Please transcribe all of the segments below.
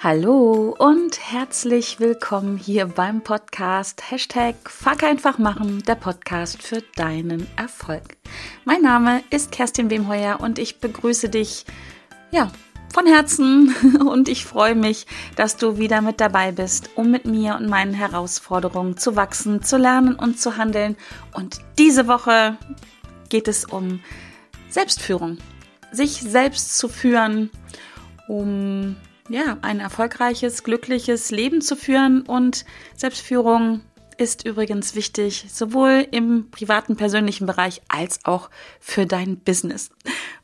Hallo und herzlich willkommen hier beim Podcast Hashtag Fuck einfach machen, der Podcast für deinen Erfolg. Mein Name ist Kerstin Wemheuer und ich begrüße dich, ja, von Herzen und ich freue mich, dass du wieder mit dabei bist, um mit mir und meinen Herausforderungen zu wachsen, zu lernen und zu handeln. Und diese Woche geht es um Selbstführung, sich selbst zu führen, um ja, ein erfolgreiches, glückliches Leben zu führen. Und Selbstführung ist übrigens wichtig, sowohl im privaten, persönlichen Bereich als auch für dein Business.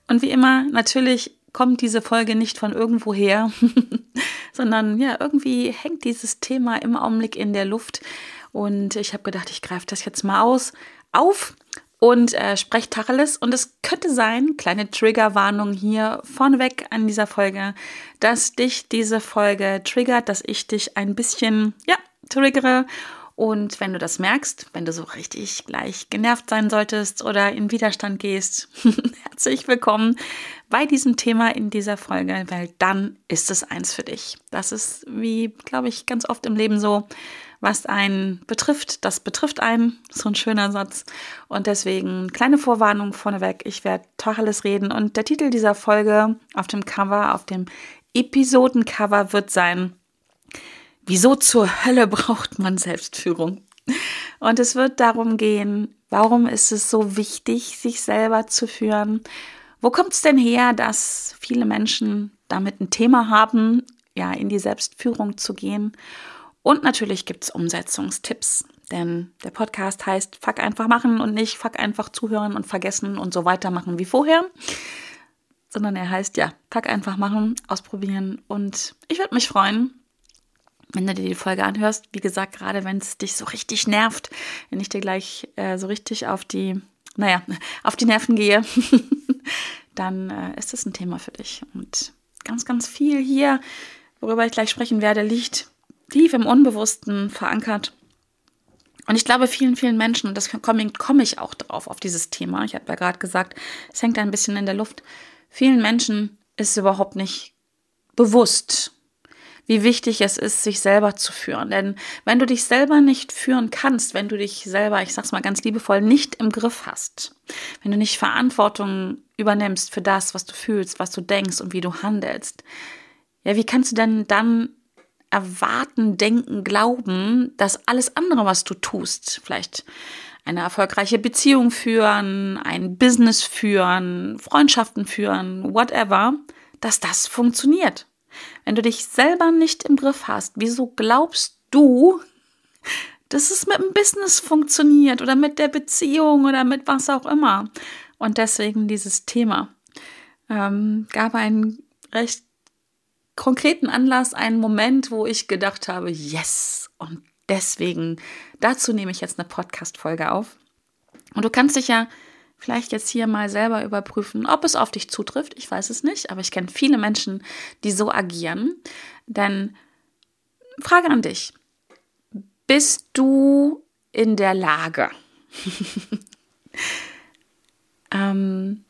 Und wie immer, natürlich kommt diese Folge nicht von irgendwoher, sondern ja, irgendwie hängt dieses Thema im Augenblick in der Luft. Und ich habe gedacht, ich greife das jetzt mal aus, auf und äh, spreche Tacheles. Und es könnte sein, kleine Triggerwarnung hier vorneweg an dieser Folge, dass dich diese Folge triggert, dass ich dich ein bisschen, ja, triggere. Und wenn du das merkst, wenn du so richtig gleich genervt sein solltest oder in Widerstand gehst, herzlich willkommen bei diesem Thema in dieser Folge, weil dann ist es eins für dich. Das ist, wie, glaube ich, ganz oft im Leben so was einen betrifft, das betrifft einen. So ein schöner Satz. Und deswegen kleine Vorwarnung vorneweg. Ich werde Tacheles reden. Und der Titel dieser Folge auf dem Cover, auf dem Episodencover wird sein, Wieso zur Hölle braucht man Selbstführung? Und es wird darum gehen, warum ist es so wichtig, sich selber zu führen? Wo kommt es denn her, dass viele Menschen damit ein Thema haben, ja, in die Selbstführung zu gehen? Und natürlich gibt es Umsetzungstipps, denn der Podcast heißt Fuck einfach machen und nicht Fuck einfach zuhören und vergessen und so weitermachen wie vorher, sondern er heißt ja Fuck einfach machen, ausprobieren und ich würde mich freuen, wenn du dir die Folge anhörst. Wie gesagt, gerade wenn es dich so richtig nervt, wenn ich dir gleich äh, so richtig auf die, naja, auf die Nerven gehe, dann äh, ist das ein Thema für dich. Und ganz, ganz viel hier, worüber ich gleich sprechen werde, liegt tief im Unbewussten verankert. Und ich glaube, vielen, vielen Menschen, und das komme komm ich auch drauf, auf dieses Thema, ich habe ja gerade gesagt, es hängt ein bisschen in der Luft, vielen Menschen ist überhaupt nicht bewusst, wie wichtig es ist, sich selber zu führen. Denn wenn du dich selber nicht führen kannst, wenn du dich selber, ich sag's mal ganz liebevoll, nicht im Griff hast, wenn du nicht Verantwortung übernimmst für das, was du fühlst, was du denkst und wie du handelst, ja, wie kannst du denn dann erwarten, denken, glauben, dass alles andere, was du tust, vielleicht eine erfolgreiche Beziehung führen, ein Business führen, Freundschaften führen, whatever, dass das funktioniert. Wenn du dich selber nicht im Griff hast, wieso glaubst du, dass es mit dem Business funktioniert oder mit der Beziehung oder mit was auch immer? Und deswegen dieses Thema. Ähm, gab einen recht konkreten Anlass einen Moment, wo ich gedacht habe, yes, und deswegen, dazu nehme ich jetzt eine Podcast-Folge auf. Und du kannst dich ja vielleicht jetzt hier mal selber überprüfen, ob es auf dich zutrifft. Ich weiß es nicht, aber ich kenne viele Menschen, die so agieren. Denn Frage an dich. Bist du in der Lage, ähm,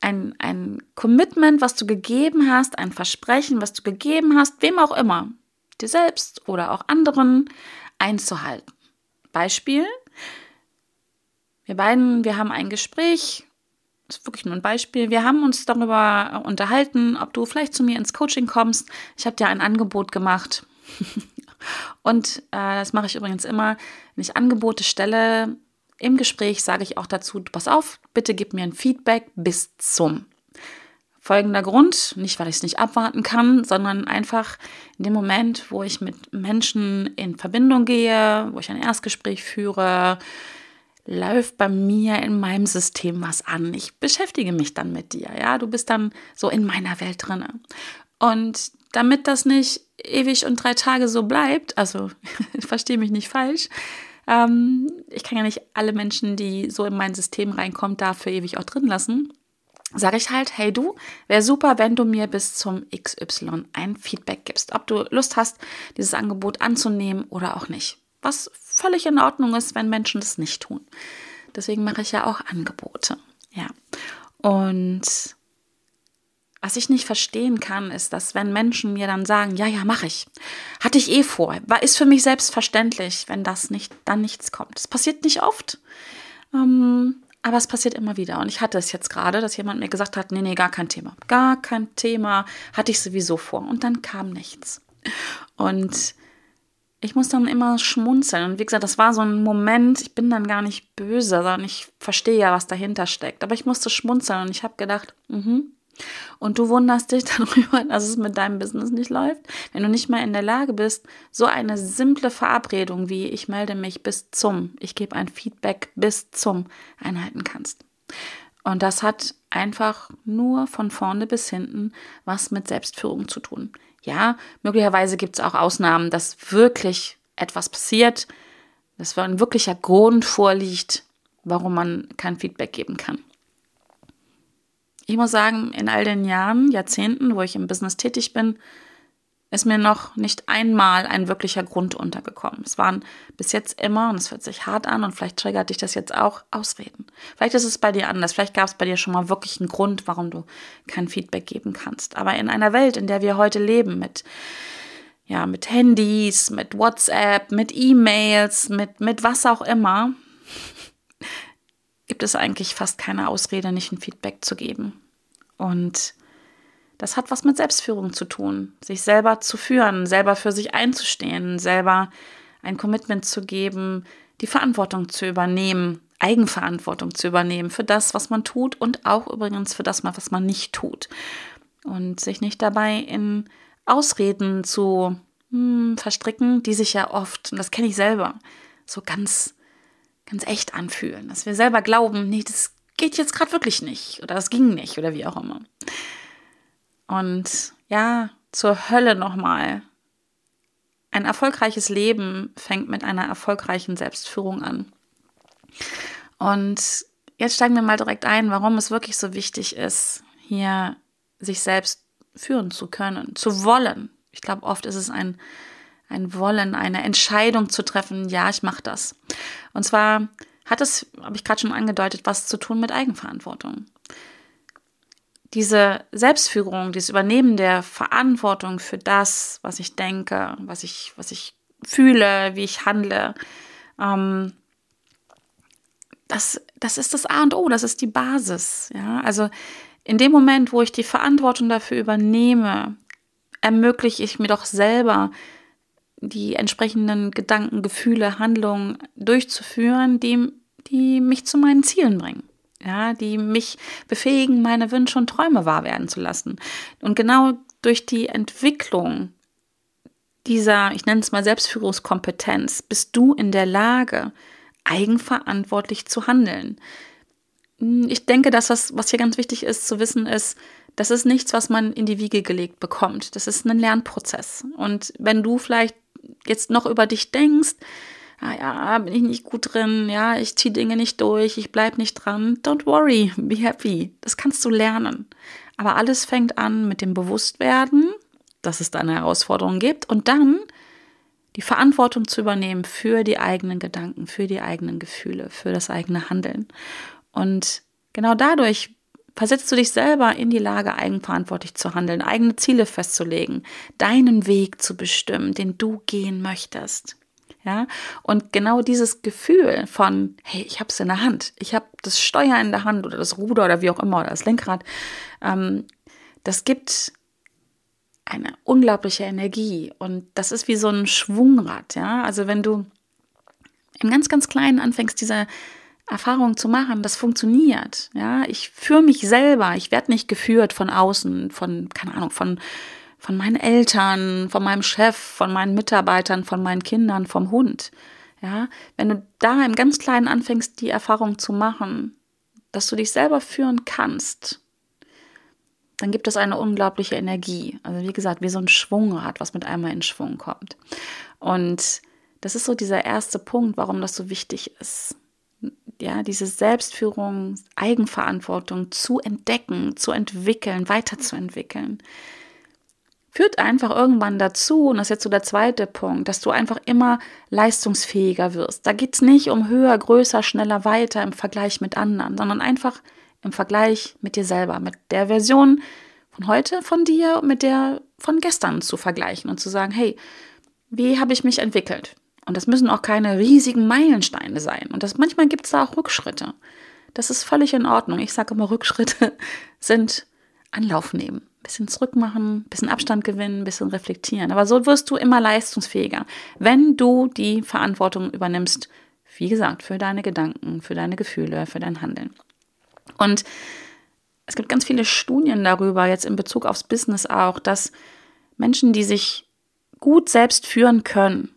ein, ein Commitment, was du gegeben hast, ein Versprechen, was du gegeben hast, wem auch immer, dir selbst oder auch anderen, einzuhalten. Beispiel, wir beiden, wir haben ein Gespräch, das ist wirklich nur ein Beispiel, wir haben uns darüber unterhalten, ob du vielleicht zu mir ins Coaching kommst. Ich habe dir ein Angebot gemacht. Und äh, das mache ich übrigens immer, wenn ich Angebote stelle, im Gespräch sage ich auch dazu, pass auf, bitte gib mir ein Feedback bis zum. Folgender Grund, nicht weil ich es nicht abwarten kann, sondern einfach in dem Moment, wo ich mit Menschen in Verbindung gehe, wo ich ein Erstgespräch führe, läuft bei mir in meinem System was an. Ich beschäftige mich dann mit dir, ja, du bist dann so in meiner Welt drinne. Und damit das nicht ewig und drei Tage so bleibt, also verstehe mich nicht falsch, ähm, ich kann ja nicht alle Menschen, die so in mein System reinkommen, dafür ewig auch drin lassen. Sage ich halt, hey du, wäre super, wenn du mir bis zum XY ein Feedback gibst, ob du Lust hast, dieses Angebot anzunehmen oder auch nicht. Was völlig in Ordnung ist, wenn Menschen das nicht tun. Deswegen mache ich ja auch Angebote. Ja. Und was ich nicht verstehen kann, ist, dass wenn Menschen mir dann sagen, ja, ja, mache ich, hatte ich eh vor, war ist für mich selbstverständlich, wenn das nicht, dann nichts kommt. Das passiert nicht oft, ähm, aber es passiert immer wieder. Und ich hatte es jetzt gerade, dass jemand mir gesagt hat, nee, nee, gar kein Thema, gar kein Thema, hatte ich sowieso vor. Und dann kam nichts. Und ich muss dann immer schmunzeln. Und wie gesagt, das war so ein Moment, ich bin dann gar nicht böse, sondern ich verstehe ja, was dahinter steckt. Aber ich musste schmunzeln und ich habe gedacht, mhm, und du wunderst dich darüber, dass es mit deinem Business nicht läuft, wenn du nicht mehr in der Lage bist, so eine simple Verabredung wie ich melde mich bis zum, ich gebe ein Feedback bis zum einhalten kannst. Und das hat einfach nur von vorne bis hinten was mit Selbstführung zu tun. Ja, möglicherweise gibt es auch Ausnahmen, dass wirklich etwas passiert, dass ein wirklicher Grund vorliegt, warum man kein Feedback geben kann. Ich muss sagen, in all den Jahren, Jahrzehnten, wo ich im Business tätig bin, ist mir noch nicht einmal ein wirklicher Grund untergekommen. Es waren bis jetzt immer, und es hört sich hart an, und vielleicht triggert dich das jetzt auch, Ausreden. Vielleicht ist es bei dir anders. Vielleicht gab es bei dir schon mal wirklich einen Grund, warum du kein Feedback geben kannst. Aber in einer Welt, in der wir heute leben, mit, ja, mit Handys, mit WhatsApp, mit E-Mails, mit, mit was auch immer, gibt es eigentlich fast keine Ausrede, nicht ein Feedback zu geben. Und das hat was mit Selbstführung zu tun, sich selber zu führen, selber für sich einzustehen, selber ein Commitment zu geben, die Verantwortung zu übernehmen, Eigenverantwortung zu übernehmen für das, was man tut und auch übrigens für das, was man nicht tut. Und sich nicht dabei in Ausreden zu hm, verstricken, die sich ja oft, und das kenne ich selber, so ganz ganz echt anfühlen, dass wir selber glauben, nee, das geht jetzt gerade wirklich nicht oder das ging nicht oder wie auch immer. Und ja, zur Hölle nochmal. Ein erfolgreiches Leben fängt mit einer erfolgreichen Selbstführung an. Und jetzt steigen wir mal direkt ein, warum es wirklich so wichtig ist, hier sich selbst führen zu können, zu wollen. Ich glaube, oft ist es ein ein Wollen, eine Entscheidung zu treffen, ja, ich mache das. Und zwar hat es, habe ich gerade schon angedeutet, was zu tun mit Eigenverantwortung. Diese Selbstführung, dieses Übernehmen der Verantwortung für das, was ich denke, was ich, was ich fühle, wie ich handle, ähm, das, das ist das A und O, das ist die Basis. Ja? Also in dem Moment, wo ich die Verantwortung dafür übernehme, ermögliche ich mir doch selber die entsprechenden Gedanken, Gefühle, Handlungen durchzuführen, die, die mich zu meinen Zielen bringen. Ja, die mich befähigen, meine Wünsche und Träume wahr werden zu lassen. Und genau durch die Entwicklung dieser, ich nenne es mal Selbstführungskompetenz, bist du in der Lage, eigenverantwortlich zu handeln. Ich denke, dass das, was hier ganz wichtig ist zu wissen, ist, das ist nichts, was man in die Wiege gelegt bekommt. Das ist ein Lernprozess. Und wenn du vielleicht jetzt noch über dich denkst, ah ja, bin ich nicht gut drin, ja, ich ziehe Dinge nicht durch, ich bleibe nicht dran, don't worry, be happy. Das kannst du lernen. Aber alles fängt an mit dem Bewusstwerden, dass es da eine Herausforderung gibt und dann die Verantwortung zu übernehmen für die eigenen Gedanken, für die eigenen Gefühle, für das eigene Handeln. Und genau dadurch versetzt du dich selber in die Lage, eigenverantwortlich zu handeln, eigene Ziele festzulegen, deinen Weg zu bestimmen, den du gehen möchtest. Ja, und genau dieses Gefühl von, hey, ich habe es in der Hand, ich habe das Steuer in der Hand oder das Ruder oder wie auch immer oder das Lenkrad, ähm, das gibt eine unglaubliche Energie und das ist wie so ein Schwungrad. Ja, also wenn du im ganz, ganz Kleinen anfängst, diese Erfahrung zu machen, das funktioniert. Ja, ich führe mich selber. Ich werde nicht geführt von außen, von, keine Ahnung, von, von meinen Eltern, von meinem Chef, von meinen Mitarbeitern, von meinen Kindern, vom Hund. Ja, wenn du da im ganz Kleinen anfängst, die Erfahrung zu machen, dass du dich selber führen kannst, dann gibt es eine unglaubliche Energie. Also wie gesagt, wie so ein Schwungrad, was mit einmal in Schwung kommt. Und das ist so dieser erste Punkt, warum das so wichtig ist ja, diese Selbstführung, Eigenverantwortung zu entdecken, zu entwickeln, weiterzuentwickeln, führt einfach irgendwann dazu, und das ist jetzt so der zweite Punkt, dass du einfach immer leistungsfähiger wirst. Da geht es nicht um höher, größer, schneller, weiter im Vergleich mit anderen, sondern einfach im Vergleich mit dir selber, mit der Version von heute von dir mit der von gestern zu vergleichen und zu sagen, hey, wie habe ich mich entwickelt? Und das müssen auch keine riesigen Meilensteine sein. Und das manchmal gibt es da auch Rückschritte. Das ist völlig in Ordnung. Ich sage immer, Rückschritte sind Anlauf nehmen. Ein bisschen zurückmachen, ein bisschen Abstand gewinnen, ein bisschen reflektieren. Aber so wirst du immer leistungsfähiger, wenn du die Verantwortung übernimmst, wie gesagt, für deine Gedanken, für deine Gefühle, für dein Handeln. Und es gibt ganz viele Studien darüber, jetzt in Bezug aufs Business auch, dass Menschen, die sich gut selbst führen können,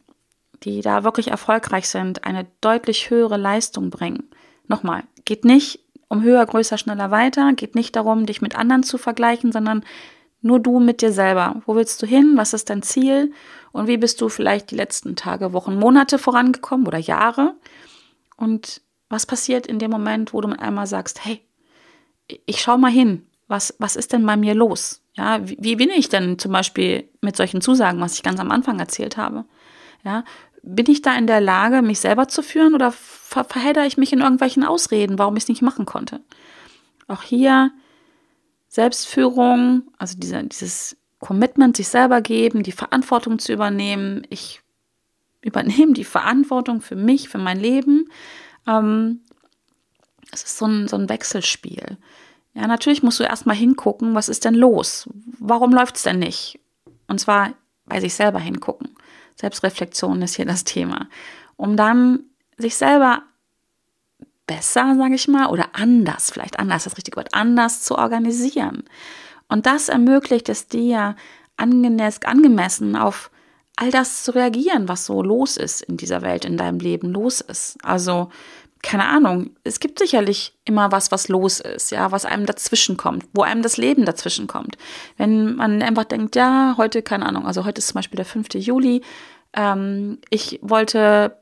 die da wirklich erfolgreich sind, eine deutlich höhere Leistung bringen. Nochmal, geht nicht um höher, größer, schneller, weiter, geht nicht darum, dich mit anderen zu vergleichen, sondern nur du mit dir selber. Wo willst du hin? Was ist dein Ziel? Und wie bist du vielleicht die letzten Tage, Wochen, Monate vorangekommen oder Jahre? Und was passiert in dem Moment, wo du mit einmal sagst, hey, ich schau mal hin, was, was ist denn bei mir los? Ja, wie, wie bin ich denn zum Beispiel mit solchen Zusagen, was ich ganz am Anfang erzählt habe? Ja, bin ich da in der Lage, mich selber zu führen oder ver verhedder ich mich in irgendwelchen Ausreden, warum ich es nicht machen konnte? Auch hier Selbstführung, also dieser, dieses Commitment, sich selber geben, die Verantwortung zu übernehmen. Ich übernehme die Verantwortung für mich, für mein Leben. Ähm, es ist so ein, so ein Wechselspiel. Ja, natürlich musst du erstmal hingucken, was ist denn los? Warum läuft es denn nicht? Und zwar bei sich selber hingucken. Selbstreflexion ist hier das Thema. Um dann sich selber besser, sage ich mal, oder anders, vielleicht anders, das richtige Wort, anders zu organisieren. Und das ermöglicht es dir, angemessen auf all das zu reagieren, was so los ist in dieser Welt, in deinem Leben los ist. Also, keine Ahnung, es gibt sicherlich immer was, was los ist, ja, was einem dazwischen kommt, wo einem das Leben dazwischen kommt. Wenn man einfach denkt, ja, heute, keine Ahnung, also heute ist zum Beispiel der 5. Juli, ähm, ich wollte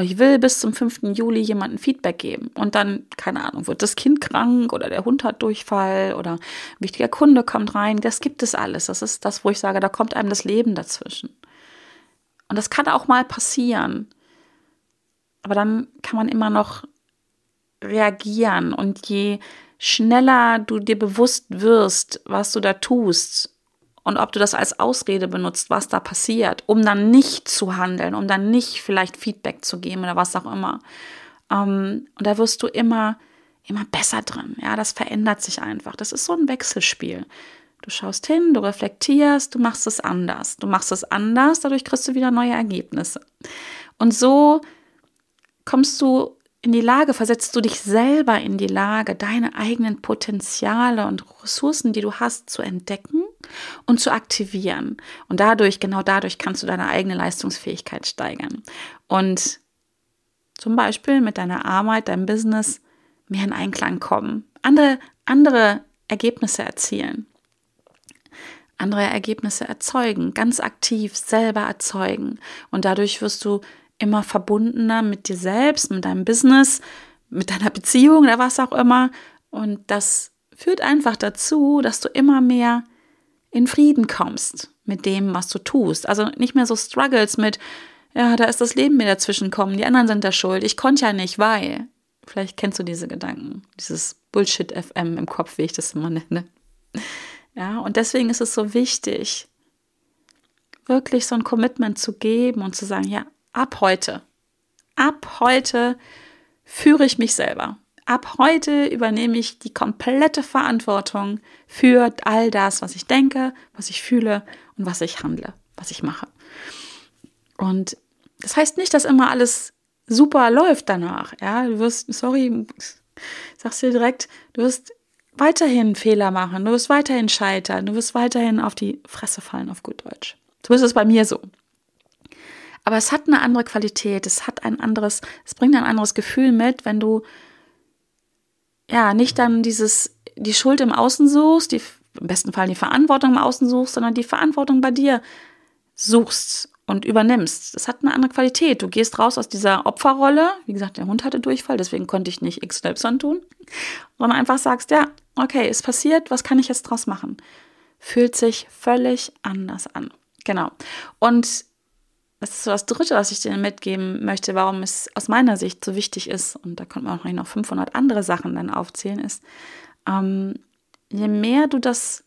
ich will bis zum 5. Juli jemandem Feedback geben. Und dann, keine Ahnung, wird das Kind krank oder der Hund hat Durchfall oder ein wichtiger Kunde kommt rein. Das gibt es alles. Das ist das, wo ich sage, da kommt einem das Leben dazwischen. Und das kann auch mal passieren. Aber dann kann man immer noch reagieren. Und je schneller du dir bewusst wirst, was du da tust und ob du das als Ausrede benutzt, was da passiert, um dann nicht zu handeln, um dann nicht vielleicht Feedback zu geben oder was auch immer. Ähm, und da wirst du immer, immer besser drin. Ja, das verändert sich einfach. Das ist so ein Wechselspiel. Du schaust hin, du reflektierst, du machst es anders. Du machst es anders, dadurch kriegst du wieder neue Ergebnisse. Und so kommst du in die Lage, versetzt du dich selber in die Lage, deine eigenen Potenziale und Ressourcen, die du hast, zu entdecken und zu aktivieren. Und dadurch, genau dadurch, kannst du deine eigene Leistungsfähigkeit steigern. Und zum Beispiel mit deiner Arbeit, deinem Business mehr in Einklang kommen, andere, andere Ergebnisse erzielen, andere Ergebnisse erzeugen, ganz aktiv selber erzeugen. Und dadurch wirst du immer verbundener mit dir selbst, mit deinem Business, mit deiner Beziehung oder was auch immer. Und das führt einfach dazu, dass du immer mehr in Frieden kommst mit dem, was du tust. Also nicht mehr so struggles mit, ja, da ist das Leben mir dazwischen kommen, die anderen sind da schuld, ich konnte ja nicht, weil. Vielleicht kennst du diese Gedanken, dieses Bullshit-FM im Kopf, wie ich das immer nenne. Ja, und deswegen ist es so wichtig, wirklich so ein Commitment zu geben und zu sagen, ja, ab heute, ab heute führe ich mich selber. Ab heute übernehme ich die komplette Verantwortung für all das, was ich denke, was ich fühle und was ich handle, was ich mache. Und das heißt nicht, dass immer alles super läuft danach. Ja, du wirst, sorry, sag's dir direkt, du wirst weiterhin Fehler machen, du wirst weiterhin scheitern, du wirst weiterhin auf die Fresse fallen, auf gut Deutsch. So ist es bei mir so. Aber es hat eine andere Qualität, es hat ein anderes, es bringt ein anderes Gefühl mit, wenn du ja nicht dann dieses, die Schuld im Außen suchst, die, im besten Fall die Verantwortung im Außen suchst, sondern die Verantwortung bei dir suchst und übernimmst. Das hat eine andere Qualität. Du gehst raus aus dieser Opferrolle. Wie gesagt, der Hund hatte Durchfall, deswegen konnte ich nicht X Y tun. Sondern einfach sagst, ja, okay, ist passiert, was kann ich jetzt draus machen? Fühlt sich völlig anders an. Genau. Und das ist so das Dritte, was ich dir mitgeben möchte, warum es aus meiner Sicht so wichtig ist, und da könnte man auch noch 500 andere Sachen dann aufzählen, ist, ähm, je mehr du das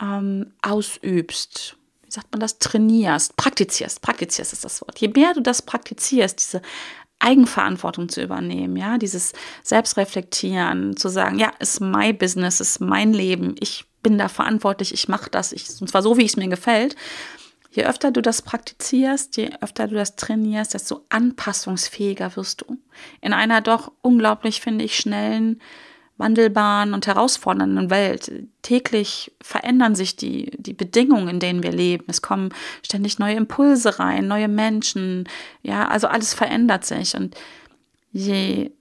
ähm, ausübst, wie sagt man das, trainierst, praktizierst, praktizierst ist das Wort. Je mehr du das praktizierst, diese Eigenverantwortung zu übernehmen, ja, dieses Selbstreflektieren, zu sagen, ja, ist mein Business, ist mein Leben, ich bin da verantwortlich, ich mache das, ich, und zwar so, wie es mir gefällt. Je öfter du das praktizierst, je öfter du das trainierst, desto anpassungsfähiger wirst du. In einer doch unglaublich, finde ich, schnellen, wandelbaren und herausfordernden Welt. Täglich verändern sich die, die Bedingungen, in denen wir leben. Es kommen ständig neue Impulse rein, neue Menschen. Ja, also alles verändert sich. Und je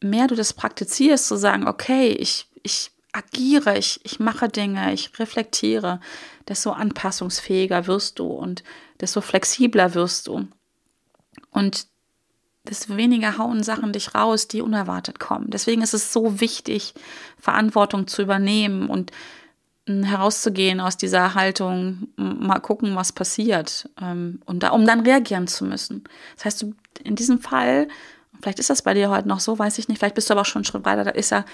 mehr du das praktizierst, zu sagen, okay, ich, ich agiere, ich, ich mache Dinge, ich reflektiere, desto anpassungsfähiger wirst du und desto flexibler wirst du. Und desto weniger hauen Sachen dich raus, die unerwartet kommen. Deswegen ist es so wichtig, Verantwortung zu übernehmen und hm, herauszugehen aus dieser Haltung, mal gucken, was passiert, ähm, und da, um dann reagieren zu müssen. Das heißt, in diesem Fall, vielleicht ist das bei dir heute noch so, weiß ich nicht, vielleicht bist du aber schon einen Schritt weiter, da ist ja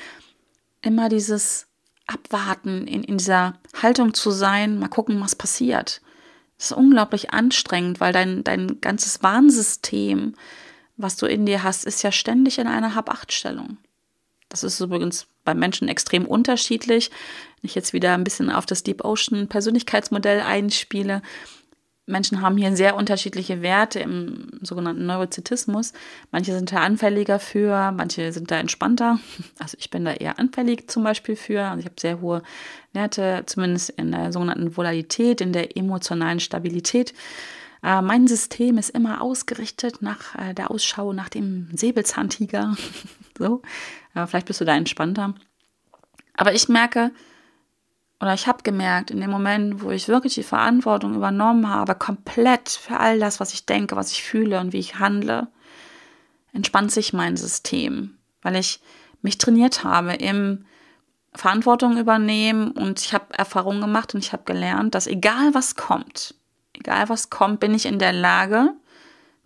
immer dieses Abwarten, in, in dieser Haltung zu sein, mal gucken, was passiert. Das ist unglaublich anstrengend, weil dein, dein ganzes Warnsystem was du in dir hast, ist ja ständig in einer Hab-Acht-Stellung. Das ist übrigens bei Menschen extrem unterschiedlich. Wenn ich jetzt wieder ein bisschen auf das Deep Ocean Persönlichkeitsmodell einspiele, Menschen haben hier sehr unterschiedliche Werte im sogenannten Neurozitismus. Manche sind da anfälliger für, manche sind da entspannter. Also ich bin da eher anfällig zum Beispiel für. Also ich habe sehr hohe Werte, zumindest in der sogenannten Volatilität, in der emotionalen Stabilität. Äh, mein System ist immer ausgerichtet nach äh, der Ausschau nach dem Säbelzahntiger. so, äh, vielleicht bist du da entspannter. Aber ich merke, oder ich habe gemerkt, in dem Moment, wo ich wirklich die Verantwortung übernommen habe, komplett für all das, was ich denke, was ich fühle und wie ich handle, entspannt sich mein System, weil ich mich trainiert habe im Verantwortung übernehmen und ich habe Erfahrungen gemacht und ich habe gelernt, dass egal was kommt, egal was kommt, bin ich in der Lage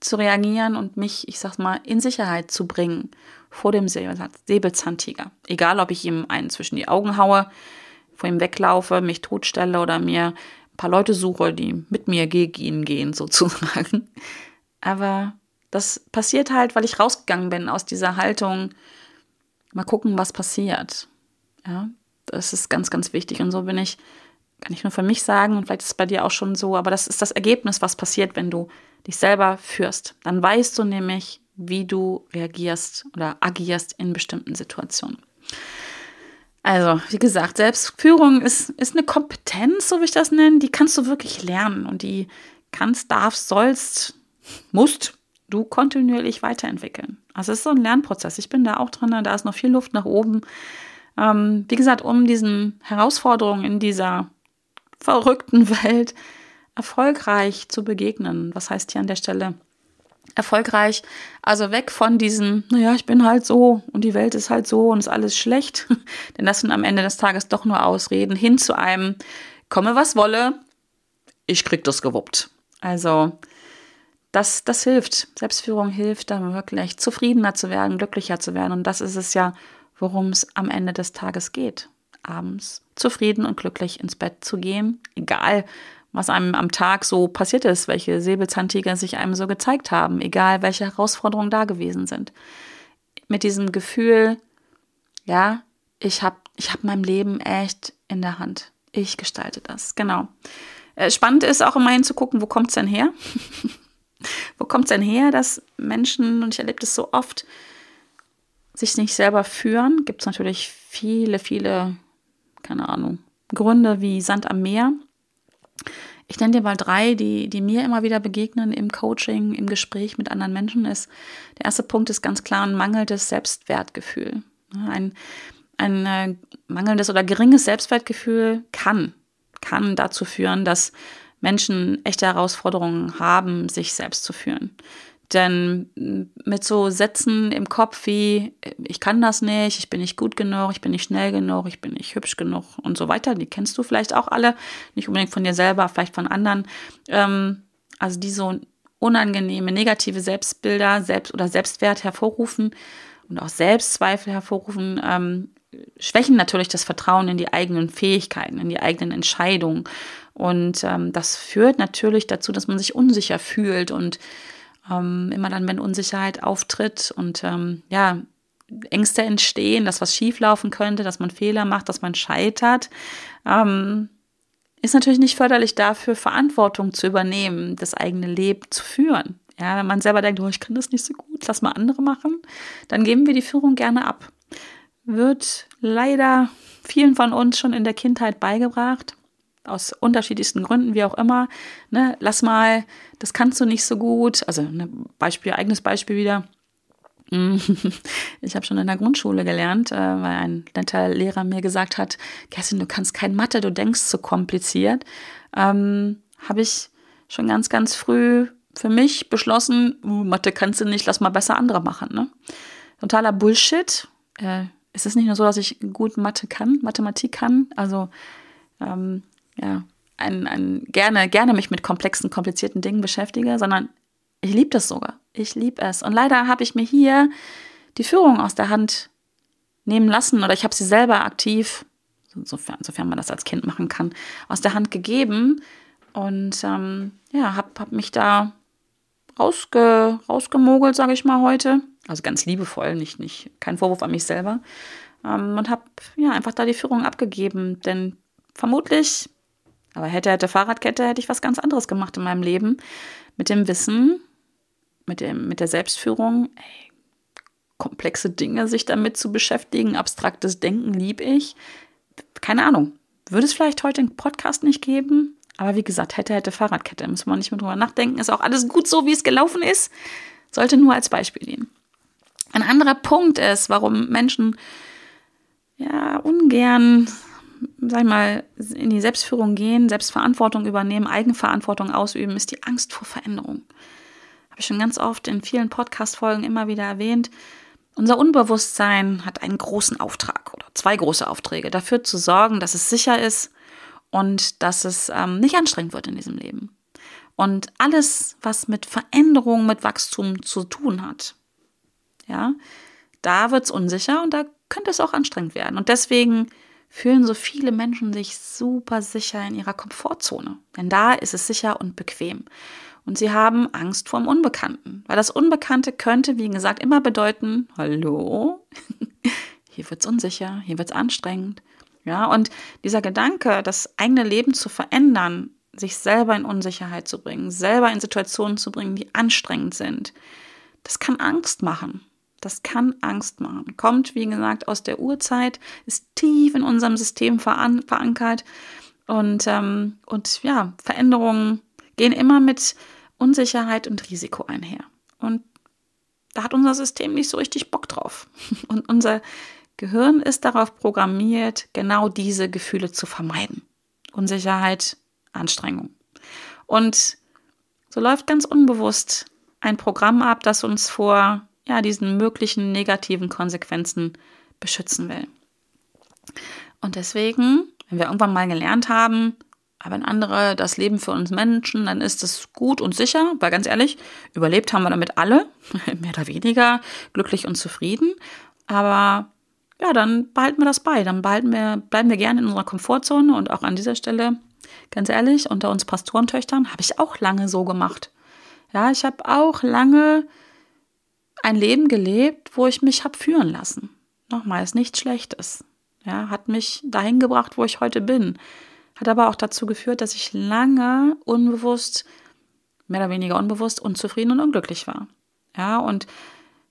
zu reagieren und mich, ich sag mal, in Sicherheit zu bringen vor dem Säbelzahntiger. Egal, ob ich ihm einen zwischen die Augen haue, vor ihm weglaufe, mich totstelle oder mir ein paar Leute suche, die mit mir gegen ihn gehen, sozusagen. Aber das passiert halt, weil ich rausgegangen bin aus dieser Haltung, mal gucken, was passiert. Ja, das ist ganz, ganz wichtig. Und so bin ich kann ich nur für mich sagen und vielleicht ist es bei dir auch schon so, aber das ist das Ergebnis, was passiert, wenn du dich selber führst. Dann weißt du nämlich, wie du reagierst oder agierst in bestimmten Situationen. Also, wie gesagt, Selbstführung ist, ist eine Kompetenz, so wie ich das nenne, die kannst du wirklich lernen und die kannst, darfst, sollst, musst du kontinuierlich weiterentwickeln. Also es ist so ein Lernprozess. Ich bin da auch drin, da ist noch viel Luft nach oben. Ähm, wie gesagt, um diesen Herausforderungen in dieser verrückten Welt erfolgreich zu begegnen. Was heißt hier an der Stelle? Erfolgreich, also weg von diesem, naja, ich bin halt so und die Welt ist halt so und ist alles schlecht, denn das sind am Ende des Tages doch nur Ausreden, hin zu einem, komme was wolle, ich krieg das gewuppt. Also, das, das hilft. Selbstführung hilft, dann wirklich zufriedener zu werden, glücklicher zu werden. Und das ist es ja, worum es am Ende des Tages geht abends zufrieden und glücklich ins Bett zu gehen, egal was einem am Tag so passiert ist, welche Säbelzahntiger sich einem so gezeigt haben, egal welche Herausforderungen da gewesen sind. Mit diesem Gefühl, ja, ich habe ich hab mein Leben echt in der Hand. Ich gestalte das, genau. Äh, spannend ist auch immer hinzugucken, wo kommt es denn her? wo kommt es denn her, dass Menschen, und ich erlebe das so oft, sich nicht selber führen? Gibt es natürlich viele, viele keine Ahnung, Gründe wie Sand am Meer. Ich nenne dir mal drei, die, die mir immer wieder begegnen im Coaching, im Gespräch mit anderen Menschen. Ist, der erste Punkt ist ganz klar ein mangelndes Selbstwertgefühl. Ein, ein äh, mangelndes oder geringes Selbstwertgefühl kann, kann dazu führen, dass Menschen echte Herausforderungen haben, sich selbst zu führen. Denn mit so Sätzen im Kopf wie, ich kann das nicht, ich bin nicht gut genug, ich bin nicht schnell genug, ich bin nicht hübsch genug und so weiter, die kennst du vielleicht auch alle, nicht unbedingt von dir selber, vielleicht von anderen. Ähm, also die so unangenehme, negative Selbstbilder selbst oder Selbstwert hervorrufen und auch Selbstzweifel hervorrufen, ähm, schwächen natürlich das Vertrauen in die eigenen Fähigkeiten, in die eigenen Entscheidungen. Und ähm, das führt natürlich dazu, dass man sich unsicher fühlt und ähm, immer dann, wenn Unsicherheit auftritt und ähm, ja, Ängste entstehen, dass was schieflaufen könnte, dass man Fehler macht, dass man scheitert, ähm, ist natürlich nicht förderlich dafür, Verantwortung zu übernehmen, das eigene Leben zu führen. Ja, wenn man selber denkt, oh, ich kann das nicht so gut, lass mal andere machen, dann geben wir die Führung gerne ab. Wird leider vielen von uns schon in der Kindheit beigebracht, aus unterschiedlichsten Gründen, wie auch immer. Ne, lass mal, das kannst du nicht so gut. Also ein ne, Beispiel, eigenes Beispiel wieder. Ich habe schon in der Grundschule gelernt, äh, weil ein netter Lehrer mir gesagt hat, Kerstin, du kannst kein Mathe, du denkst zu kompliziert. Ähm, habe ich schon ganz, ganz früh für mich beschlossen, uh, Mathe kannst du nicht, lass mal besser andere machen. Ne? Totaler Bullshit. Äh, es ist nicht nur so, dass ich gut Mathe kann, Mathematik kann, also ähm, ja, ein, ein, gerne, gerne mich mit komplexen, komplizierten Dingen beschäftige, sondern ich liebe das sogar. Ich liebe es. Und leider habe ich mir hier die Führung aus der Hand nehmen lassen oder ich habe sie selber aktiv, sofern, sofern man das als Kind machen kann, aus der Hand gegeben und ähm, ja, habe hab mich da rausge, rausgemogelt, sage ich mal heute. Also ganz liebevoll, nicht, nicht, kein Vorwurf an mich selber. Ähm, und habe ja einfach da die Führung abgegeben. Denn vermutlich, aber hätte, hätte Fahrradkette, hätte ich was ganz anderes gemacht in meinem Leben. Mit dem Wissen, mit, dem, mit der Selbstführung, ey, komplexe Dinge sich damit zu beschäftigen, abstraktes Denken lieb ich. Keine Ahnung. Würde es vielleicht heute einen Podcast nicht geben? Aber wie gesagt, hätte, hätte Fahrradkette, muss man nicht mehr drüber nachdenken. Ist auch alles gut so, wie es gelaufen ist. Sollte nur als Beispiel dienen. Ein anderer Punkt ist, warum Menschen ja ungern, sag ich mal, in die Selbstführung gehen, Selbstverantwortung übernehmen, Eigenverantwortung ausüben, ist die Angst vor Veränderung. Habe ich schon ganz oft in vielen Podcast-Folgen immer wieder erwähnt. Unser Unbewusstsein hat einen großen Auftrag oder zwei große Aufträge, dafür zu sorgen, dass es sicher ist, und dass es ähm, nicht anstrengend wird in diesem Leben. Und alles, was mit Veränderung, mit Wachstum zu tun hat, ja, da wird es unsicher und da könnte es auch anstrengend werden. Und deswegen fühlen so viele Menschen sich super sicher in ihrer Komfortzone. Denn da ist es sicher und bequem. Und sie haben Angst vor dem Unbekannten. Weil das Unbekannte könnte, wie gesagt, immer bedeuten, hallo, hier wird es unsicher, hier wird es anstrengend. Ja, und dieser Gedanke, das eigene Leben zu verändern, sich selber in Unsicherheit zu bringen, selber in Situationen zu bringen, die anstrengend sind, das kann Angst machen. Das kann Angst machen. Kommt, wie gesagt, aus der Urzeit, ist tief in unserem System verankert. Und, ähm, und ja, Veränderungen gehen immer mit Unsicherheit und Risiko einher. Und da hat unser System nicht so richtig Bock drauf. Und unser Gehirn ist darauf programmiert, genau diese Gefühle zu vermeiden. Unsicherheit, Anstrengung. Und so läuft ganz unbewusst ein Programm ab, das uns vor ja, diesen möglichen negativen Konsequenzen beschützen will. Und deswegen, wenn wir irgendwann mal gelernt haben, aber wenn andere das Leben für uns Menschen, dann ist es gut und sicher, weil ganz ehrlich, überlebt haben wir damit alle, mehr oder weniger glücklich und zufrieden. Aber ja, dann behalten wir das bei. Dann behalten wir, bleiben wir gerne in unserer Komfortzone und auch an dieser Stelle, ganz ehrlich, unter uns Pastorentöchtern habe ich auch lange so gemacht. Ja, ich habe auch lange ein Leben gelebt, wo ich mich habe führen lassen. Nochmal, ist nichts Schlechtes. Ja, hat mich dahin gebracht, wo ich heute bin. Hat aber auch dazu geführt, dass ich lange unbewusst, mehr oder weniger unbewusst, unzufrieden und unglücklich war. Ja, und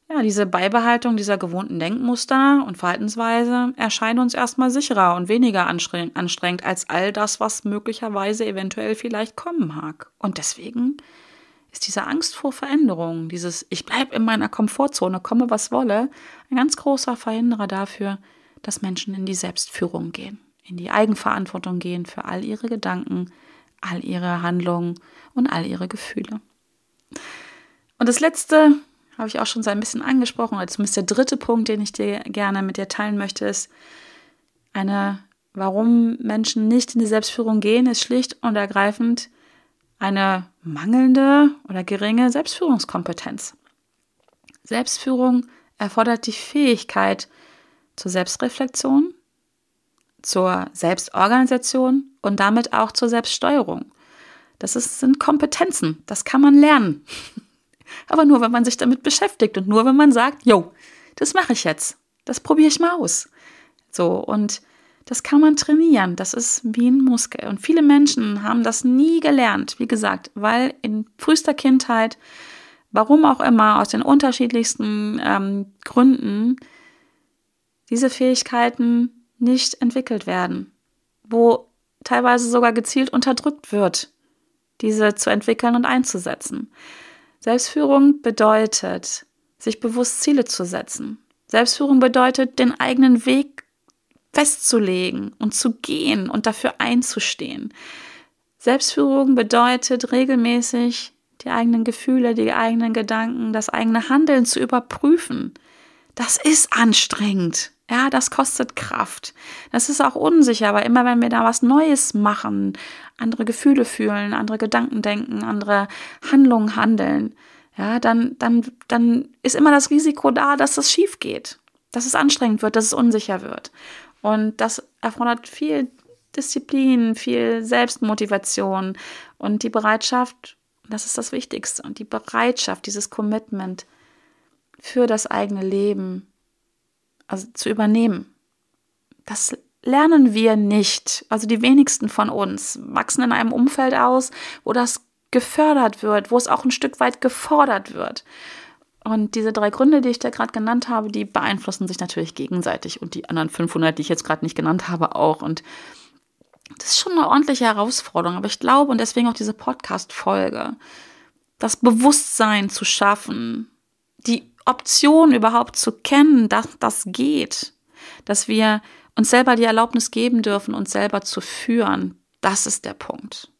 ja, diese Beibehaltung dieser gewohnten Denkmuster und Verhaltensweise erscheint uns erstmal sicherer und weniger anstrengend als all das, was möglicherweise eventuell vielleicht kommen mag. Und deswegen ist diese Angst vor Veränderung, dieses Ich bleibe in meiner Komfortzone, komme was wolle, ein ganz großer Verhinderer dafür, dass Menschen in die Selbstführung gehen, in die Eigenverantwortung gehen für all ihre Gedanken, all ihre Handlungen und all ihre Gefühle. Und das Letzte, habe ich auch schon so ein bisschen angesprochen, oder zumindest der dritte Punkt, den ich dir gerne mit dir teilen möchte, ist eine, warum Menschen nicht in die Selbstführung gehen, ist schlicht und ergreifend eine mangelnde oder geringe Selbstführungskompetenz. Selbstführung erfordert die Fähigkeit, zur Selbstreflexion, zur Selbstorganisation und damit auch zur Selbststeuerung. Das ist, sind Kompetenzen, das kann man lernen. Aber nur, wenn man sich damit beschäftigt und nur, wenn man sagt, jo, das mache ich jetzt, das probiere ich mal aus. So, und das kann man trainieren, das ist wie ein Muskel. Und viele Menschen haben das nie gelernt, wie gesagt, weil in frühester Kindheit, warum auch immer, aus den unterschiedlichsten ähm, Gründen, diese Fähigkeiten nicht entwickelt werden, wo teilweise sogar gezielt unterdrückt wird, diese zu entwickeln und einzusetzen. Selbstführung bedeutet, sich bewusst Ziele zu setzen. Selbstführung bedeutet, den eigenen Weg festzulegen und zu gehen und dafür einzustehen. Selbstführung bedeutet regelmäßig die eigenen Gefühle, die eigenen Gedanken, das eigene Handeln zu überprüfen. Das ist anstrengend. Ja, das kostet Kraft. Das ist auch unsicher, aber immer wenn wir da was Neues machen, andere Gefühle fühlen, andere Gedanken denken, andere Handlungen handeln, ja, dann, dann, dann ist immer das Risiko da, dass es schief geht, dass es anstrengend wird, dass es unsicher wird. Und das erfordert viel Disziplin, viel Selbstmotivation und die Bereitschaft, das ist das Wichtigste, und die Bereitschaft, dieses Commitment für das eigene Leben also zu übernehmen. Das lernen wir nicht. Also die wenigsten von uns wachsen in einem Umfeld aus, wo das gefördert wird, wo es auch ein Stück weit gefordert wird. Und diese drei Gründe, die ich da gerade genannt habe, die beeinflussen sich natürlich gegenseitig und die anderen 500, die ich jetzt gerade nicht genannt habe, auch. Und das ist schon eine ordentliche Herausforderung. Aber ich glaube, und deswegen auch diese Podcast-Folge, das Bewusstsein zu schaffen, die Option überhaupt zu kennen, dass das geht, dass wir uns selber die Erlaubnis geben dürfen, uns selber zu führen, das ist der Punkt.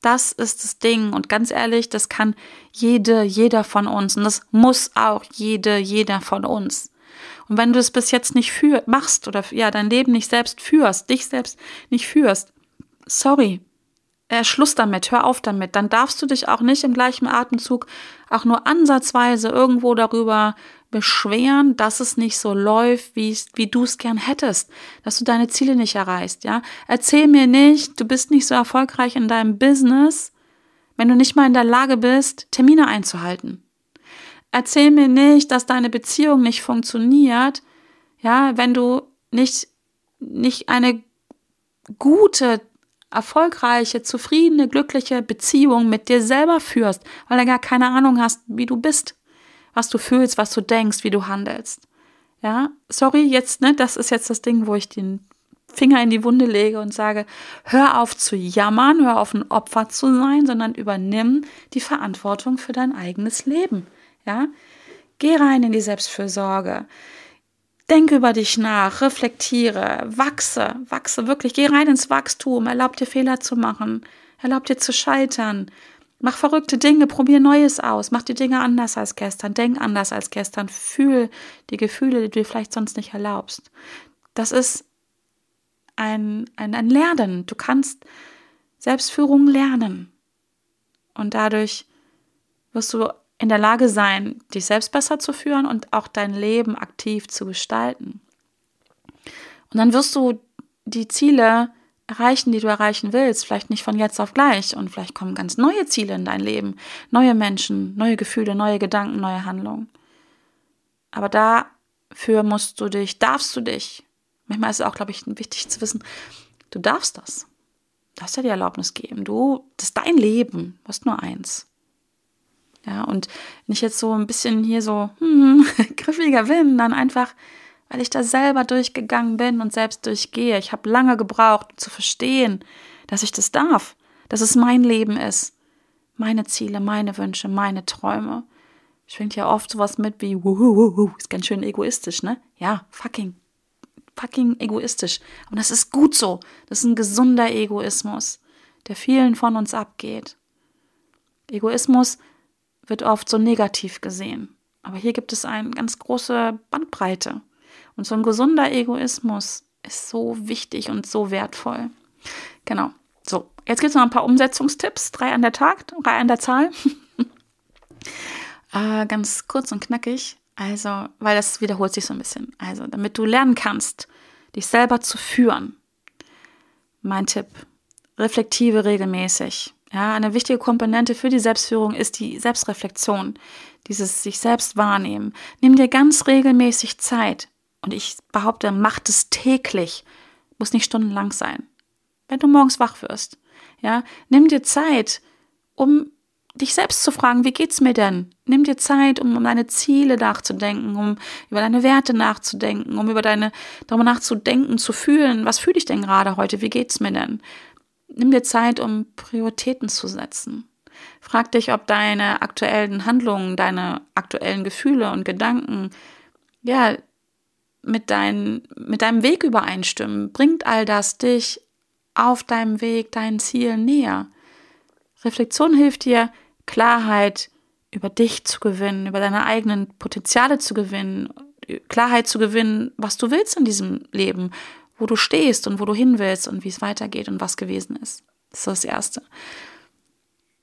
Das ist das Ding. Und ganz ehrlich, das kann jede, jeder von uns. Und das muss auch jede, jeder von uns. Und wenn du es bis jetzt nicht für, machst oder ja, dein Leben nicht selbst führst, dich selbst nicht führst, sorry, äh, Schluss damit, hör auf damit. Dann darfst du dich auch nicht im gleichen Atemzug auch nur ansatzweise irgendwo darüber beschweren, dass es nicht so läuft, wie, wie du es gern hättest, dass du deine Ziele nicht erreichst, ja. Erzähl mir nicht, du bist nicht so erfolgreich in deinem Business, wenn du nicht mal in der Lage bist, Termine einzuhalten. Erzähl mir nicht, dass deine Beziehung nicht funktioniert, ja, wenn du nicht, nicht eine gute, erfolgreiche, zufriedene, glückliche Beziehung mit dir selber führst, weil du gar keine Ahnung hast, wie du bist was du fühlst, was du denkst, wie du handelst. Ja, sorry, jetzt, ne, das ist jetzt das Ding, wo ich den Finger in die Wunde lege und sage, hör auf zu jammern, hör auf ein Opfer zu sein, sondern übernimm die Verantwortung für dein eigenes Leben. Ja, geh rein in die Selbstfürsorge. Denk über dich nach, reflektiere, wachse, wachse wirklich, geh rein ins Wachstum, erlaub dir Fehler zu machen, erlaub dir zu scheitern, Mach verrückte Dinge, probier Neues aus, mach die Dinge anders als gestern, denk anders als gestern, fühl die Gefühle, die du vielleicht sonst nicht erlaubst. Das ist ein, ein, ein Lernen. Du kannst Selbstführung lernen. Und dadurch wirst du in der Lage sein, dich selbst besser zu führen und auch dein Leben aktiv zu gestalten. Und dann wirst du die Ziele erreichen, die du erreichen willst. Vielleicht nicht von jetzt auf gleich. Und vielleicht kommen ganz neue Ziele in dein Leben. Neue Menschen, neue Gefühle, neue Gedanken, neue Handlungen. Aber dafür musst du dich, darfst du dich. Manchmal ist es auch, glaube ich, wichtig zu wissen, du darfst das. Du darfst dir die Erlaubnis geben. Du, das ist dein Leben. Du hast nur eins. Ja, und ich jetzt so ein bisschen hier so hm, griffiger bin, dann einfach weil ich da selber durchgegangen bin und selbst durchgehe. Ich habe lange gebraucht, um zu verstehen, dass ich das darf, dass es mein Leben ist. Meine Ziele, meine Wünsche, meine Träume. Schwingt ja oft sowas mit wie, wuhu, ist ganz schön egoistisch, ne? Ja, fucking, fucking egoistisch. Und das ist gut so. Das ist ein gesunder Egoismus, der vielen von uns abgeht. Egoismus wird oft so negativ gesehen. Aber hier gibt es eine ganz große Bandbreite. Und so ein gesunder Egoismus ist so wichtig und so wertvoll. Genau. So, jetzt gibt es noch ein paar Umsetzungstipps. Drei an der Tag, drei an der Zahl. äh, ganz kurz und knackig. Also, weil das wiederholt sich so ein bisschen. Also, damit du lernen kannst, dich selber zu führen. Mein Tipp, reflektive regelmäßig. Ja, eine wichtige Komponente für die Selbstführung ist die Selbstreflexion, dieses sich selbst wahrnehmen. Nimm dir ganz regelmäßig Zeit. Und ich behaupte, mach es täglich. Muss nicht stundenlang sein. Wenn du morgens wach wirst. Ja, nimm dir Zeit, um dich selbst zu fragen, wie geht's mir denn? Nimm dir Zeit, um, um deine Ziele nachzudenken, um über deine Werte nachzudenken, um über deine, darüber nachzudenken, zu fühlen, was fühle ich denn gerade heute? Wie geht's mir denn? Nimm dir Zeit, um Prioritäten zu setzen. Frag dich, ob deine aktuellen Handlungen, deine aktuellen Gefühle und Gedanken, ja, mit, dein, mit deinem Weg übereinstimmen. Bringt all das dich auf deinem Weg, deinen Zielen näher? Reflexion hilft dir, Klarheit über dich zu gewinnen, über deine eigenen Potenziale zu gewinnen, Klarheit zu gewinnen, was du willst in diesem Leben, wo du stehst und wo du hin willst und wie es weitergeht und was gewesen ist. Das ist das Erste.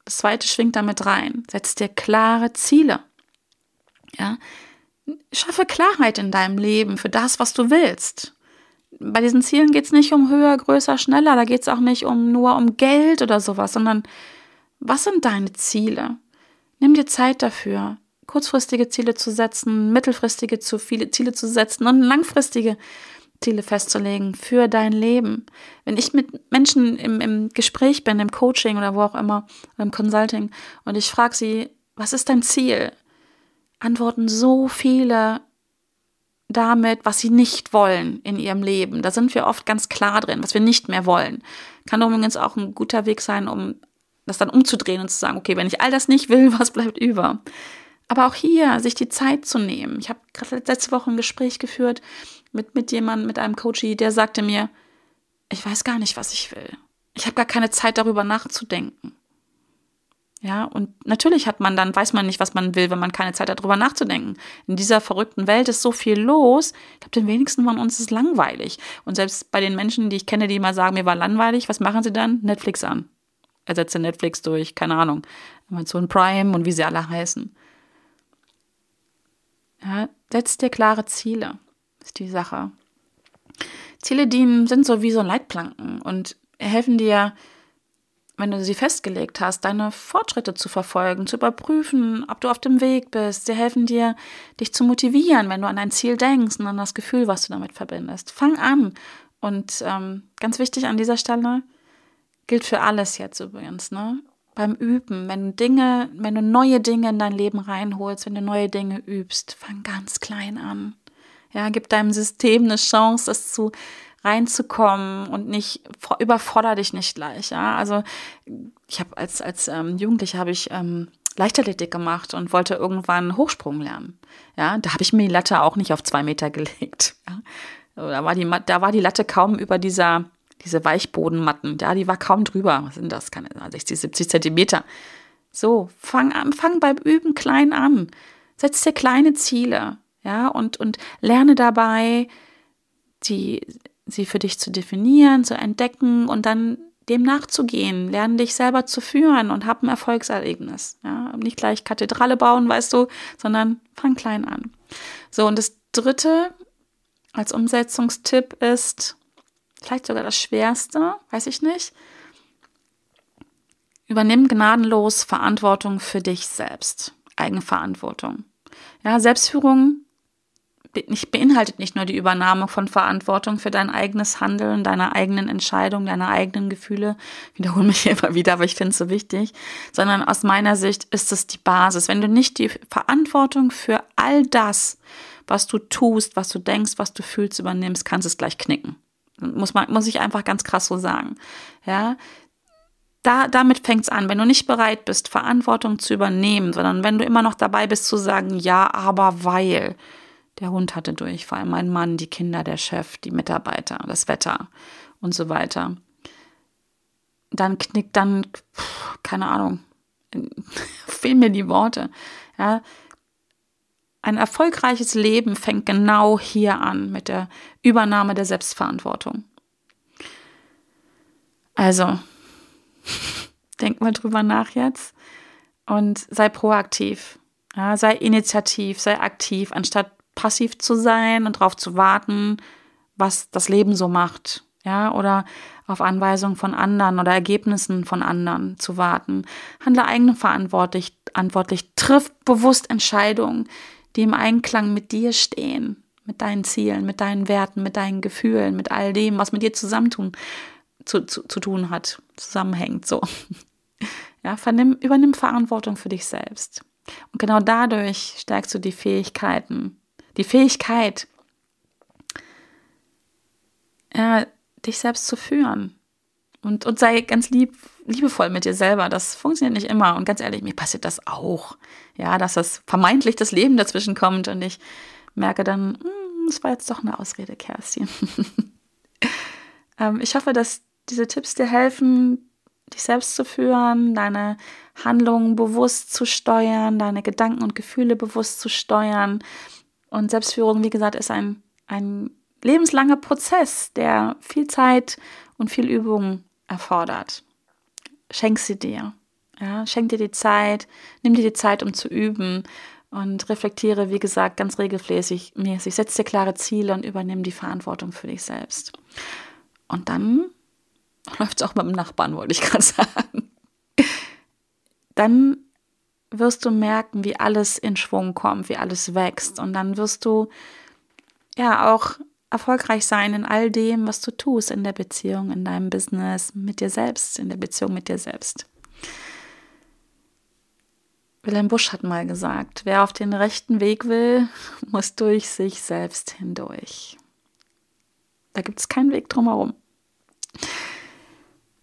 Das Zweite schwingt damit rein. Setz dir klare Ziele. Ja, schaffe Klarheit in deinem Leben für das, was du willst. Bei diesen Zielen geht es nicht um höher, größer, schneller. Da geht es auch nicht um nur um Geld oder sowas, sondern was sind deine Ziele? Nimm dir Zeit dafür, kurzfristige Ziele zu setzen, mittelfristige zu viele Ziele zu setzen und langfristige Ziele festzulegen für dein Leben. Wenn ich mit Menschen im, im Gespräch bin, im Coaching oder wo auch immer, im Consulting, und ich frage sie, was ist dein Ziel? Antworten so viele damit, was sie nicht wollen in ihrem Leben. Da sind wir oft ganz klar drin, was wir nicht mehr wollen. Kann übrigens auch ein guter Weg sein, um das dann umzudrehen und zu sagen, okay, wenn ich all das nicht will, was bleibt über? Aber auch hier, sich die Zeit zu nehmen. Ich habe gerade letzte Woche ein Gespräch geführt mit, mit jemandem, mit einem Coachie, der sagte mir, ich weiß gar nicht, was ich will. Ich habe gar keine Zeit, darüber nachzudenken. Ja, und natürlich hat man dann, weiß man nicht, was man will, wenn man keine Zeit hat, darüber nachzudenken. In dieser verrückten Welt ist so viel los. Ich glaube, den wenigsten von uns ist langweilig. Und selbst bei den Menschen, die ich kenne, die immer sagen, mir war langweilig, was machen sie dann? Netflix an ersetze Netflix durch, keine Ahnung, Amazon Prime und wie sie alle heißen. Ja, setz dir klare Ziele, ist die Sache. Ziele dienen, sind so wie so Leitplanken und helfen dir, wenn du sie festgelegt hast, deine Fortschritte zu verfolgen, zu überprüfen, ob du auf dem Weg bist. Sie helfen dir, dich zu motivieren, wenn du an dein Ziel denkst und an das Gefühl, was du damit verbindest. Fang an. Und ähm, ganz wichtig an dieser Stelle, Gilt für alles jetzt übrigens, ne? Beim Üben, wenn du Dinge, wenn du neue Dinge in dein Leben reinholst, wenn du neue Dinge übst, fang ganz klein an. Ja, gib deinem System eine Chance, das zu reinzukommen und nicht überfordere dich nicht gleich. Ja, also ich habe als als ähm, Jugendliche habe ich ähm, Leichtathletik gemacht und wollte irgendwann Hochsprung lernen. Ja, da habe ich mir die Latte auch nicht auf zwei Meter gelegt. Ja. Da war die da war die Latte kaum über dieser diese Weichbodenmatten, ja, die war kaum drüber. Was sind das? Keine 60, 70 Zentimeter. So, fang an, fang beim Üben klein an. Setz dir kleine Ziele, ja, und, und lerne dabei, die, sie für dich zu definieren, zu entdecken und dann dem nachzugehen. Lerne dich selber zu führen und hab ein Erfolgserlebnis. Ja, nicht gleich Kathedrale bauen, weißt du, sondern fang klein an. So, und das dritte als Umsetzungstipp ist, vielleicht sogar das Schwerste, weiß ich nicht. Übernimm gnadenlos Verantwortung für dich selbst. Eigenverantwortung. Ja, Selbstführung nicht, beinhaltet nicht nur die Übernahme von Verantwortung für dein eigenes Handeln, deine eigenen Entscheidungen, deine eigenen Gefühle. Ich wiederhole mich immer wieder, aber ich finde es so wichtig. Sondern aus meiner Sicht ist es die Basis. Wenn du nicht die Verantwortung für all das, was du tust, was du denkst, was du fühlst, übernimmst, kannst du es gleich knicken. Muss man, muss ich einfach ganz krass so sagen. Ja. Da, damit fängt's an. Wenn du nicht bereit bist, Verantwortung zu übernehmen, sondern wenn du immer noch dabei bist zu sagen, ja, aber weil der Hund hatte Durchfall, mein Mann, die Kinder, der Chef, die Mitarbeiter, das Wetter und so weiter. Dann knickt dann, keine Ahnung, fehlen mir die Worte. Ja, ein erfolgreiches Leben fängt genau hier an mit der Übernahme der Selbstverantwortung. Also, denk mal drüber nach jetzt und sei proaktiv. Ja, sei initiativ, sei aktiv, anstatt passiv zu sein und darauf zu warten, was das Leben so macht. Ja, oder auf Anweisungen von anderen oder Ergebnissen von anderen zu warten. Handle eigenverantwortlich, antwortlich, triff bewusst Entscheidungen, die im Einklang mit dir stehen, mit deinen Zielen, mit deinen Werten, mit deinen Gefühlen, mit all dem, was mit dir zusammentun, zu, zu, zu tun hat, zusammenhängt, so. Ja, vernimm, übernimm Verantwortung für dich selbst. Und genau dadurch stärkst du die Fähigkeiten, die Fähigkeit, ja, dich selbst zu führen. Und, und sei ganz lieb, liebevoll mit dir selber. Das funktioniert nicht immer. Und ganz ehrlich, mir passiert das auch. Ja, dass das vermeintlich das Leben dazwischen kommt und ich merke dann, es hm, war jetzt doch eine Ausrede, Kerstin. ähm, ich hoffe, dass diese Tipps dir helfen, dich selbst zu führen, deine Handlungen bewusst zu steuern, deine Gedanken und Gefühle bewusst zu steuern. Und Selbstführung, wie gesagt, ist ein, ein lebenslanger Prozess, der viel Zeit und viel Übung erfordert. Schenk sie dir. Ja, schenk dir die Zeit, nimm dir die Zeit, um zu üben und reflektiere, wie gesagt, ganz regelmäßig, mäßig, setz dir klare Ziele und übernimm die Verantwortung für dich selbst. Und dann läuft es auch mit dem Nachbarn, wollte ich gerade sagen. Dann wirst du merken, wie alles in Schwung kommt, wie alles wächst. Und dann wirst du ja auch erfolgreich sein in all dem, was du tust, in der Beziehung, in deinem Business, mit dir selbst, in der Beziehung mit dir selbst. Wilhelm Busch hat mal gesagt, wer auf den rechten Weg will, muss durch sich selbst hindurch. Da gibt es keinen Weg drumherum.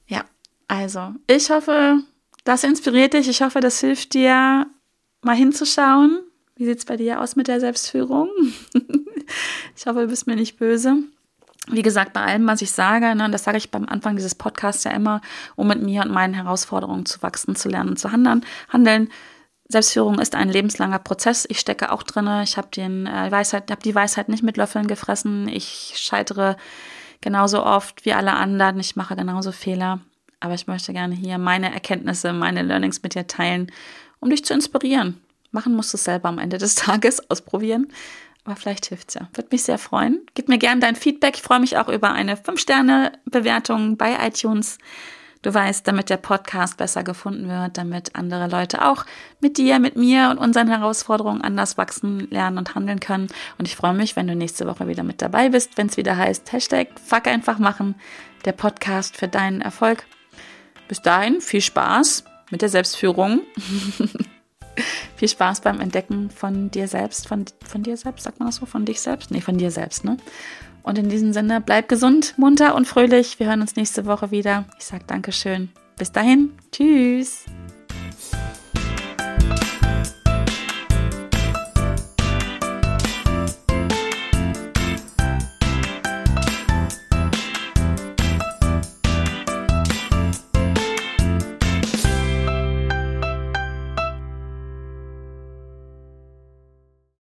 Ja, also, ich hoffe, das inspiriert dich. Ich hoffe, das hilft dir, mal hinzuschauen. Wie sieht es bei dir aus mit der Selbstführung? ich hoffe, du bist mir nicht böse. Wie gesagt, bei allem, was ich sage, ne, das sage ich beim Anfang dieses Podcasts ja immer, um mit mir und meinen Herausforderungen zu wachsen, zu lernen, zu handeln. handeln. Selbstführung ist ein lebenslanger Prozess. Ich stecke auch drin. Ich habe äh, Weisheit, habe die Weisheit nicht mit Löffeln gefressen. Ich scheitere genauso oft wie alle anderen. Ich mache genauso Fehler. Aber ich möchte gerne hier meine Erkenntnisse, meine Learnings mit dir teilen, um dich zu inspirieren. Machen musst du es selber am Ende des Tages ausprobieren. Aber vielleicht hilft es ja. Würde mich sehr freuen. Gib mir gerne dein Feedback. Ich freue mich auch über eine 5-Sterne-Bewertung bei iTunes. Du weißt, damit der Podcast besser gefunden wird, damit andere Leute auch mit dir, mit mir und unseren Herausforderungen anders wachsen, lernen und handeln können. Und ich freue mich, wenn du nächste Woche wieder mit dabei bist, wenn es wieder heißt Hashtag Fuck einfach machen, der Podcast für deinen Erfolg. Bis dahin, viel Spaß mit der Selbstführung. viel Spaß beim Entdecken von dir selbst, von, von dir selbst, sagt man das so, von dich selbst? Nee, von dir selbst, ne? Und in diesem Sinne, bleib gesund, munter und fröhlich. Wir hören uns nächste Woche wieder. Ich sage Dankeschön. Bis dahin. Tschüss.